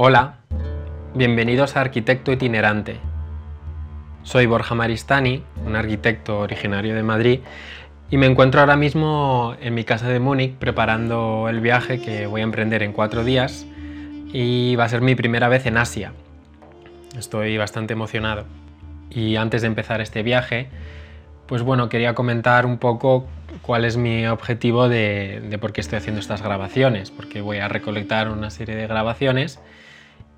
Hola, bienvenidos a Arquitecto Itinerante. Soy Borja Maristani, un arquitecto originario de Madrid, y me encuentro ahora mismo en mi casa de Múnich preparando el viaje que voy a emprender en cuatro días y va a ser mi primera vez en Asia. Estoy bastante emocionado. Y antes de empezar este viaje, pues bueno, quería comentar un poco cuál es mi objetivo de, de por qué estoy haciendo estas grabaciones, porque voy a recolectar una serie de grabaciones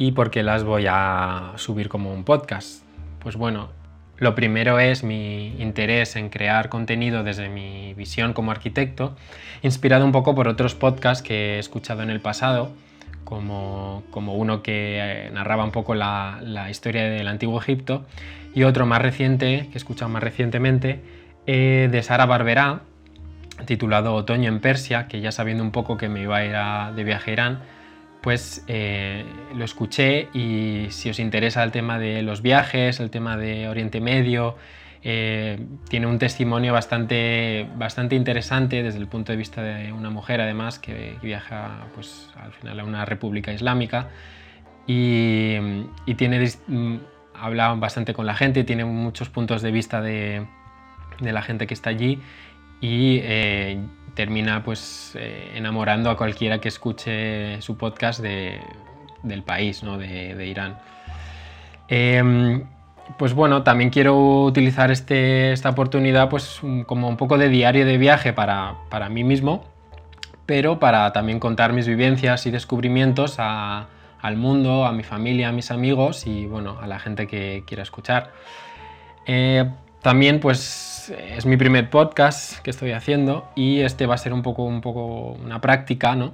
y por qué las voy a subir como un podcast. Pues bueno, lo primero es mi interés en crear contenido desde mi visión como arquitecto, inspirado un poco por otros podcasts que he escuchado en el pasado, como, como uno que eh, narraba un poco la, historia del antiguo Egipto, y otro más reciente, que he escuchado más recientemente, eh, de Sara Barberá, titulado Otoño en Persia, que ya sabiendo un poco que me iba a ir de viaje a Irán, pues eh, lo escuché y si os interesa el tema de los viajes, el tema de Oriente Medio, eh, tiene un testimonio bastante, bastante interesante desde el punto de vista de una mujer además que, viaja pues, al final a una república islámica y, tiene, mm, habla bastante con la gente, tiene muchos puntos de vista de, de la gente que está allí y eh, termina pues eh, enamorando a cualquiera que escuche su podcast de, del país, ¿no? de, de Irán. Eh, pues bueno, también quiero utilizar este, esta oportunidad pues como un poco de diario de viaje para, para, mí mismo, pero para también contar mis vivencias y descubrimientos al mundo, a mi familia, a mis amigos y bueno, a la gente que quiera escuchar. Eh, también pues es mi primer podcast que estoy haciendo y este va a ser un poco, un poco una práctica ¿no?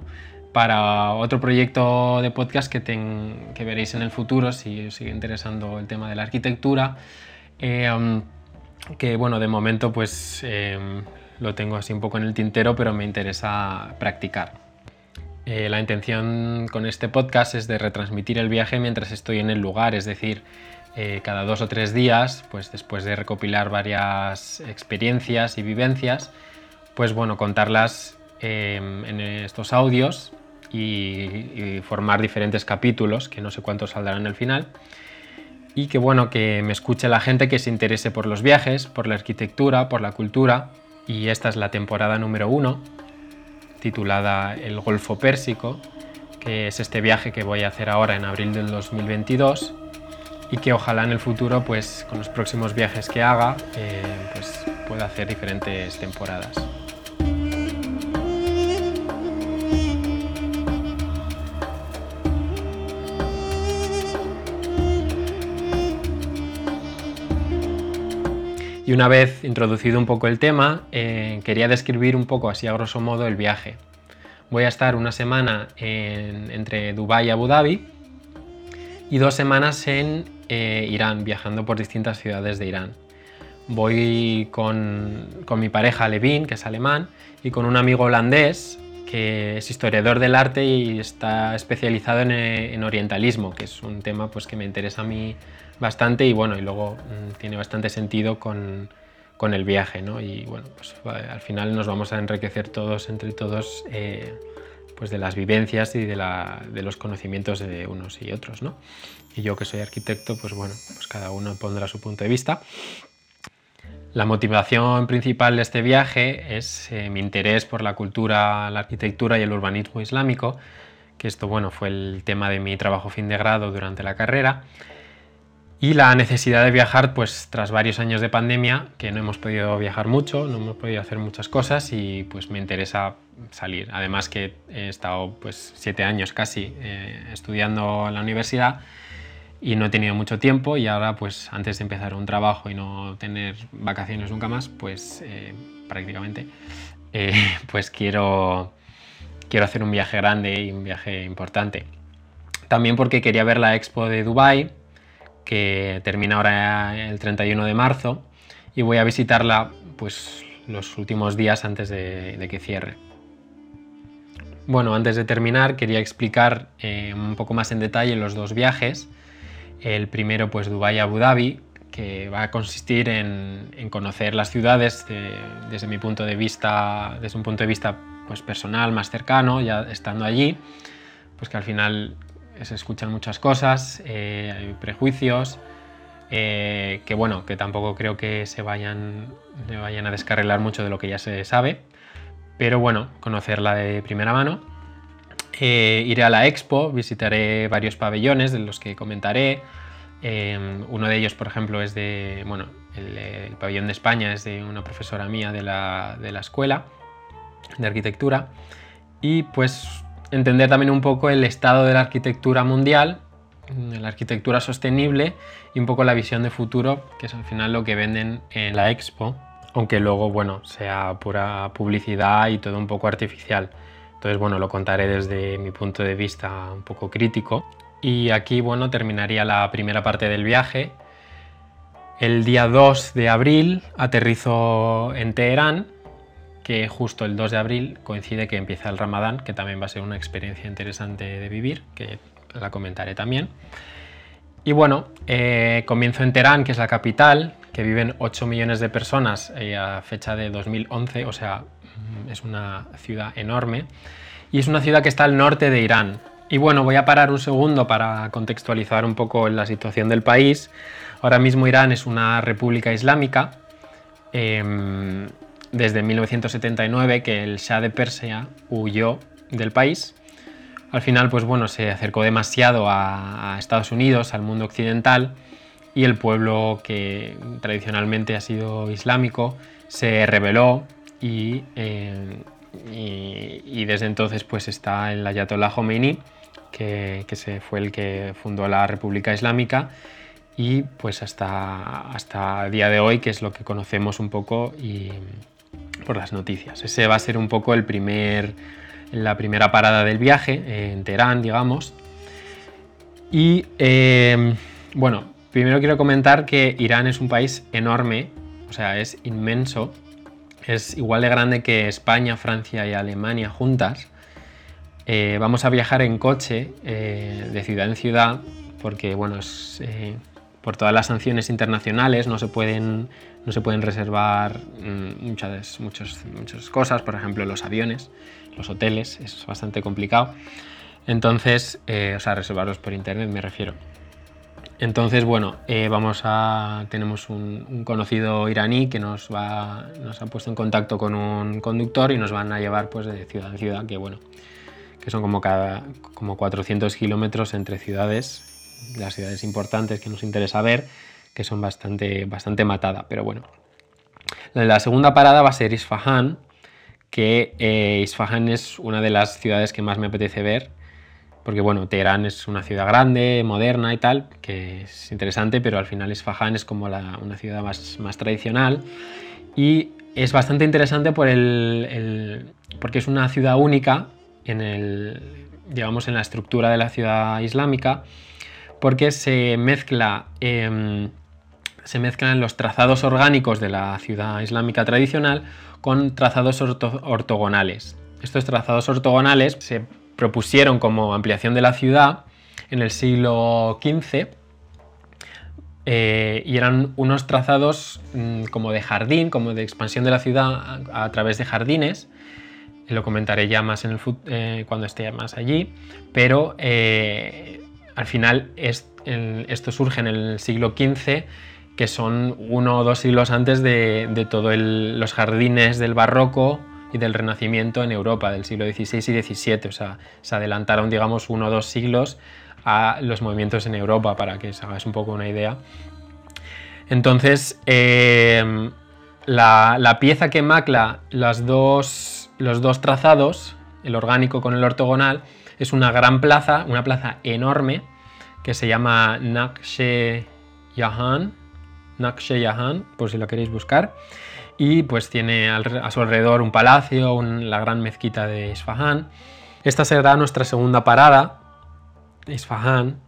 para otro proyecto de podcast que, ten, que veréis en el futuro si os sigue interesando el tema de la arquitectura. Eh, um, que bueno, de momento pues eh, lo tengo así un poco en el tintero, pero me interesa practicar. Eh, la intención con este podcast es de retransmitir el viaje mientras estoy en el lugar, es decir, eh, cada dos o tres días, pues después de recopilar varias experiencias y vivencias, pues bueno, contarlas eh, en estos audios y, y, formar diferentes capítulos, que no sé cuántos saldrán al final, y que bueno, que me escuche la gente que se interese por los viajes, por la arquitectura, por la cultura, y esta es la temporada número uno, titulada El Golfo Pérsico, que es este viaje que voy a hacer ahora en abril del 2022 y que ojalá en el futuro, pues con los próximos viajes que haga, eh, pues pueda hacer diferentes temporadas. Y una vez introducido un poco el tema, eh, quería describir un poco así a grosso modo el viaje. Voy a estar una semana en, entre Dubái y Abu Dhabi y dos semanas en eh, Irán, viajando por distintas ciudades de Irán. Voy con, con, mi pareja Levin, que es alemán, y con un amigo holandés que es historiador del arte y está especializado en, en, orientalismo, que es un tema pues, que me interesa a mí bastante y bueno, y luego mmm, tiene bastante sentido con, con el viaje, ¿no? Y bueno, pues al final nos vamos a enriquecer todos, entre todos, eh, pues de las vivencias y de, la, de, los conocimientos de unos y otros, ¿no? Y yo que soy arquitecto, pues bueno, pues cada uno pondrá su punto de vista. La motivación principal de este viaje es eh, mi interés por la cultura, la arquitectura y el urbanismo islámico, que esto bueno, fue el tema de mi trabajo fin de grado durante la carrera, y la necesidad de viajar pues tras varios años de pandemia, que no hemos podido viajar mucho, no hemos podido hacer muchas cosas y pues me interesa salir. Además que he estado pues siete años casi eh, estudiando en la universidad y no he tenido mucho tiempo y ahora pues antes de empezar un trabajo y no tener vacaciones nunca más, pues eh, prácticamente, eh, pues quiero, quiero hacer un viaje grande y un viaje importante. También porque quería ver la expo de Dubai que termina ahora el 31 de marzo y voy a visitarla pues los últimos días antes de, que cierre. Bueno, antes de terminar quería explicar eh, un poco más en detalle los dos viajes. El primero pues Dubái Abu Dhabi, que va a consistir en, conocer las ciudades de, desde mi punto de vista, desde un punto de vista pues personal, más cercano, ya estando allí, pues que al final se escuchan muchas cosas, eh, hay prejuicios, eh, que bueno, que tampoco creo que se vayan, vayan a descarrilar mucho de lo que ya se sabe, pero bueno, conocerla de primera mano. Eh, iré a la expo, visitaré varios pabellones de los que comentaré. uno de ellos, por ejemplo, es de, bueno, el, pabellón de España es de una profesora mía de la, de la escuela de arquitectura. Y pues entender también un poco el estado de la arquitectura mundial, la arquitectura sostenible y un poco la visión de futuro, que es al final lo que venden en la expo, aunque luego, bueno, sea pura publicidad y todo un poco artificial. Entonces, bueno, lo contaré desde mi punto de vista un poco crítico. Y aquí, bueno, terminaría la primera parte del viaje. El día 2 de abril aterrizo en Teherán que justo el 2 de abril coincide que empieza el Ramadán, que también va a ser una experiencia interesante de vivir, que la comentaré también. Y bueno, eh, comienzo en Teherán, que es la capital, que viven 8 millones de personas eh, a fecha de 2011, o sea, mm, es una ciudad enorme. Y es una ciudad que está al norte de Irán. Y bueno, voy a parar un segundo para contextualizar un poco la situación del país. Ahora mismo Irán es una república islámica. Em, desde 1979 que el Shah de Persia huyó del país. Al final, pues bueno, se acercó demasiado a, Estados Unidos, al mundo occidental, y el pueblo que tradicionalmente ha sido islámico se rebeló y, eh, y, desde entonces pues está el Ayatollah Khomeini, que, que se fue el que fundó la República Islámica y pues hasta, hasta el día de hoy, que es lo que conocemos un poco y, por las noticias. Ese va a ser un poco el primer, la primera parada del viaje, en Teherán, digamos. Y em, bueno, primero quiero comentar que Irán es un país enorme, o sea, es inmenso. Es igual de grande que España, Francia y Alemania juntas. Eh, vamos a viajar en coche de ciudad en ciudad porque, bueno, es, eh, por todas las sanciones internacionales no se pueden, no se pueden reservar mm, muchas, muchas, muchas cosas, por ejemplo los aviones, los hoteles, es bastante complicado. Entonces, eh, o sea, reservarlos por internet me refiero. Entonces, bueno, eh, vamos a, tenemos un, conocido iraní que nos, va, nos ha puesto en contacto con un conductor y nos van a llevar pues, de ciudad en ciudad, que bueno, que son como, cada, como 400 kilómetros entre ciudades las ciudades importantes que nos interesa ver, que son bastante, bastante matada, pero bueno. La segunda parada va a ser Isfahan, que eh, Isfahan es una de las ciudades que más me apetece ver, porque bueno, Teherán es una ciudad grande, moderna y tal, que es interesante, pero al final Isfahan es como una ciudad más, más tradicional y es bastante interesante por el, porque es una ciudad única en, el, digamos, en la estructura de la ciudad islámica porque. Em, se mezclan los trazados orgánicos de la ciudad islámica tradicional con trazados ortogonales. Estos trazados ortogonales se propusieron como ampliación de la ciudad en el siglo XV eh, y eran unos trazados mm, como de jardín, como de expansión de la ciudad a, través de jardines. Lo comentaré ya más en el, eh, cuando esté más allí, pero eh, al final esto surge en el siglo XV, que son uno o dos siglos antes de, todos los jardines del barroco y del Renacimiento en Europa, del siglo XVI y XVII. O sea, se adelantaron, digamos, uno o dos siglos a los movimientos en Europa, para que os hagáis un poco una idea. Entonces, em, la, pieza que macla los dos trazados, el orgánico con el ortogonal, es una gran plaza, una plaza enorme que se llama Nakshe Yahan, Nakshe Yahan, por si lo queréis buscar. Y pues tiene a su alrededor un palacio, la gran mezquita de Isfahan. Esta será nuestra segunda parada, Isfahan.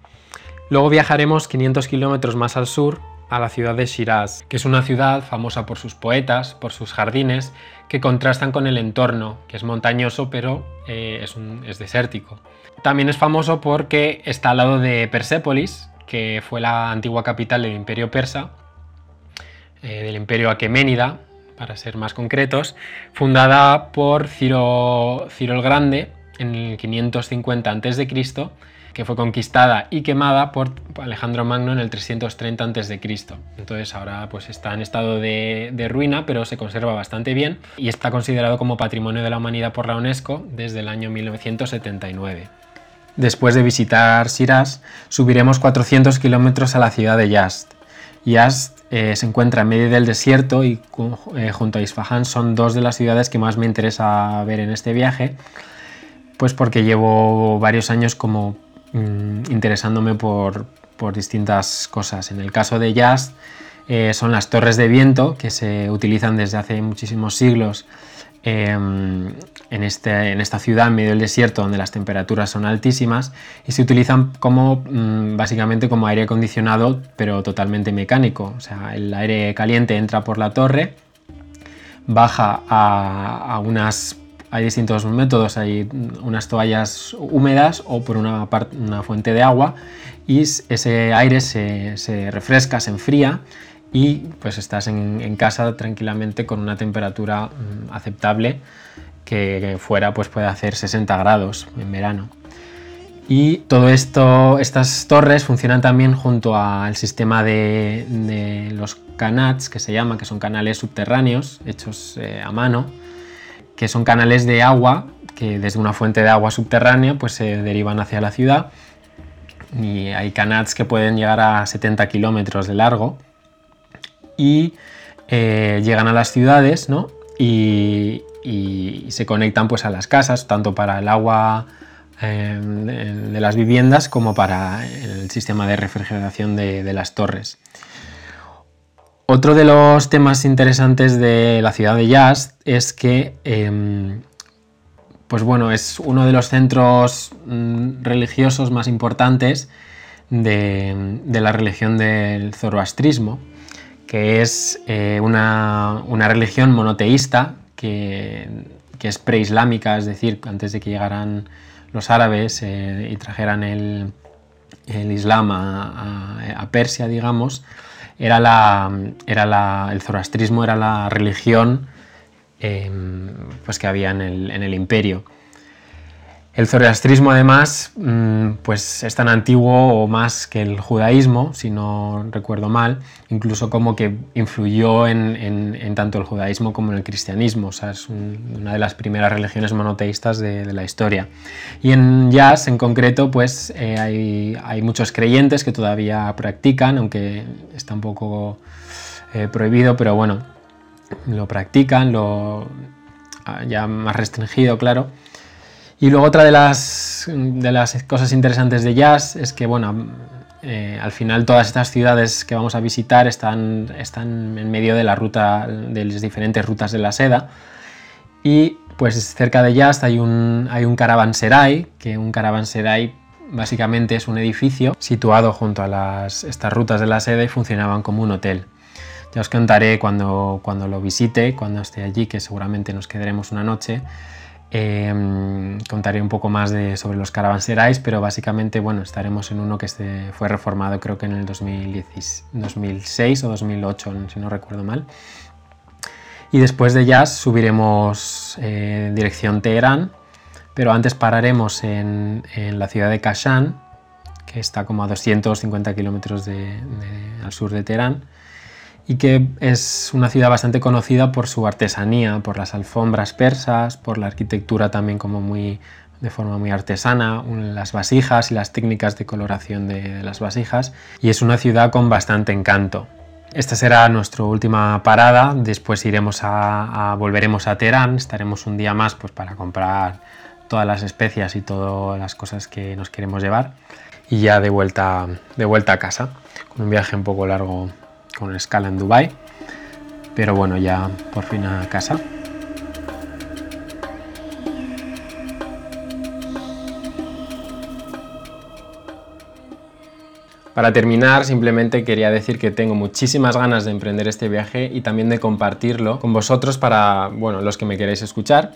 Luego viajaremos 500 kilómetros más al sur a la ciudad de Shiraz, que es una ciudad famosa por sus poetas, por sus jardines, que contrastan con el entorno, que es montañoso pero eh, es, desértico. También es famoso porque está al lado de Persépolis, que fue la antigua capital del imperio persa, eh, del imperio aqueménida, para ser más concretos, fundada por Ciro, Ciro el Grande en el 550 a.C., que fue conquistada y quemada por Alejandro Magno en el 330 a.C. Entonces ahora pues está en estado de, ruina, pero se conserva bastante bien y está considerado como Patrimonio de la Humanidad por la UNESCO desde el año 1979. Después de visitar Shiraz, subiremos 400 kilómetros a la ciudad de Yazd. Yazd eh, se encuentra en medio del desierto y eh, junto a Isfahan son dos de las ciudades que más me interesa ver en este viaje, pues porque llevo varios años como Mm, interesándome por, distintas cosas. En el caso de Jazz eh, son las torres de viento que se utilizan desde hace muchísimos siglos em, en, este, en, esta ciudad en medio del desierto donde las temperaturas son altísimas y se utilizan como mm, básicamente como aire acondicionado pero totalmente mecánico. O sea, el aire caliente entra por la torre, baja a unas hay distintos métodos, hay unas toallas húmedas o por una, fuente de agua y ese aire se, refresca, se enfría y pues estás en, casa tranquilamente con una temperatura mm, aceptable que, fuera pues puede hacer 60 grados en verano. Y todo esto, estas torres funcionan también junto al sistema de, los canats, que se llama, que son canales subterráneos hechos eh, a mano, que son canales de agua que desde una fuente de agua subterránea pues se derivan hacia la ciudad y hay canals que pueden llegar a 70 kilómetros de largo y eh, llegan a las ciudades ¿no? y, se conectan pues a las casas tanto para el agua eh, de las viviendas como para el sistema de refrigeración de las torres. Otro de los temas interesantes de la ciudad de Yazd es que, em, pues bueno, es uno de los centros mm, religiosos más importantes de, la religión del zoroastrismo, que es eh, una, religión monoteísta que, es preislámica, es decir, antes de que llegaran los árabes eh, y trajeran el, Islam a Persia, digamos, era la, era el zoroastrismo era la religión em, pues que había en el, imperio. El zoroastrismo además mm, pues es tan antiguo o más que el judaísmo, si no recuerdo mal, incluso como que influyó en, tanto el judaísmo como en el cristianismo, o sea, es una de las primeras religiones monoteístas de, la historia. Y en Jazz en concreto pues eh, hay, muchos creyentes que todavía practican, aunque está un poco eh, prohibido, pero bueno, lo practican, lo ah, ya más restringido, claro. Y luego otra de las, de las cosas interesantes de Jazz es que, bueno, eh, al final todas estas ciudades que vamos a visitar están, están en medio de la ruta, de las diferentes rutas de la seda. Y pues cerca de Jazz hay un, hay un caravanserai, que un caravanserai básicamente es un edificio situado junto a las, estas rutas de la seda y funcionaban como un hotel. Ya os contaré cuando, cuando lo visite, cuando esté allí, que seguramente nos quedaremos una noche, Em, contaré un poco más sobre los caravanserais, pero básicamente bueno, estaremos en uno que fue reformado creo que en el 2006 o 2008, si no recuerdo mal. Y después de Jazz subiremos en eh, dirección Teherán, pero antes pararemos en, la ciudad de Kashan, que está como a 250 kilómetros al sur de Teherán y que es una ciudad bastante conocida por su artesanía, por las alfombras persas, por la arquitectura también como muy de forma muy artesana, las vasijas y las técnicas de coloración de las vasijas. Y es una ciudad con bastante encanto. Esta será nuestra última parada, después iremos a, volveremos a Teherán, estaremos un día más pues, para comprar todas las especias y todas las cosas que nos queremos llevar. Y ya de vuelta, de vuelta a casa, con un viaje un poco largo con escala en Dubai pero bueno, ya por fin a casa. Para terminar, simplemente quería decir que tengo muchísimas ganas de emprender este viaje y también de compartirlo con vosotros para, bueno, los que me queréis escuchar.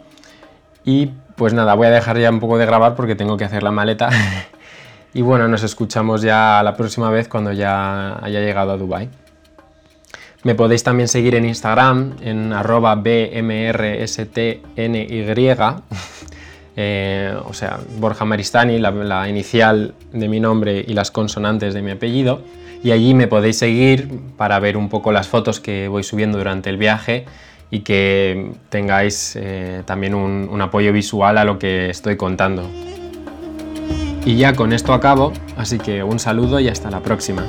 Y pues nada, voy a dejar ya un poco de grabar porque tengo que hacer la maleta. y bueno, nos escuchamos ya la próxima vez cuando ya haya llegado a Dubai. Me podéis también seguir en Instagram en arroba bmrstny. eh, o sea, Borja Maristani, la, inicial de mi nombre y las consonantes de mi apellido. Y allí me podéis seguir para ver un poco las fotos que voy subiendo durante el viaje y que tengáis eh, también un apoyo visual a lo que estoy contando. Y ya con esto acabo, así que un saludo y hasta la próxima.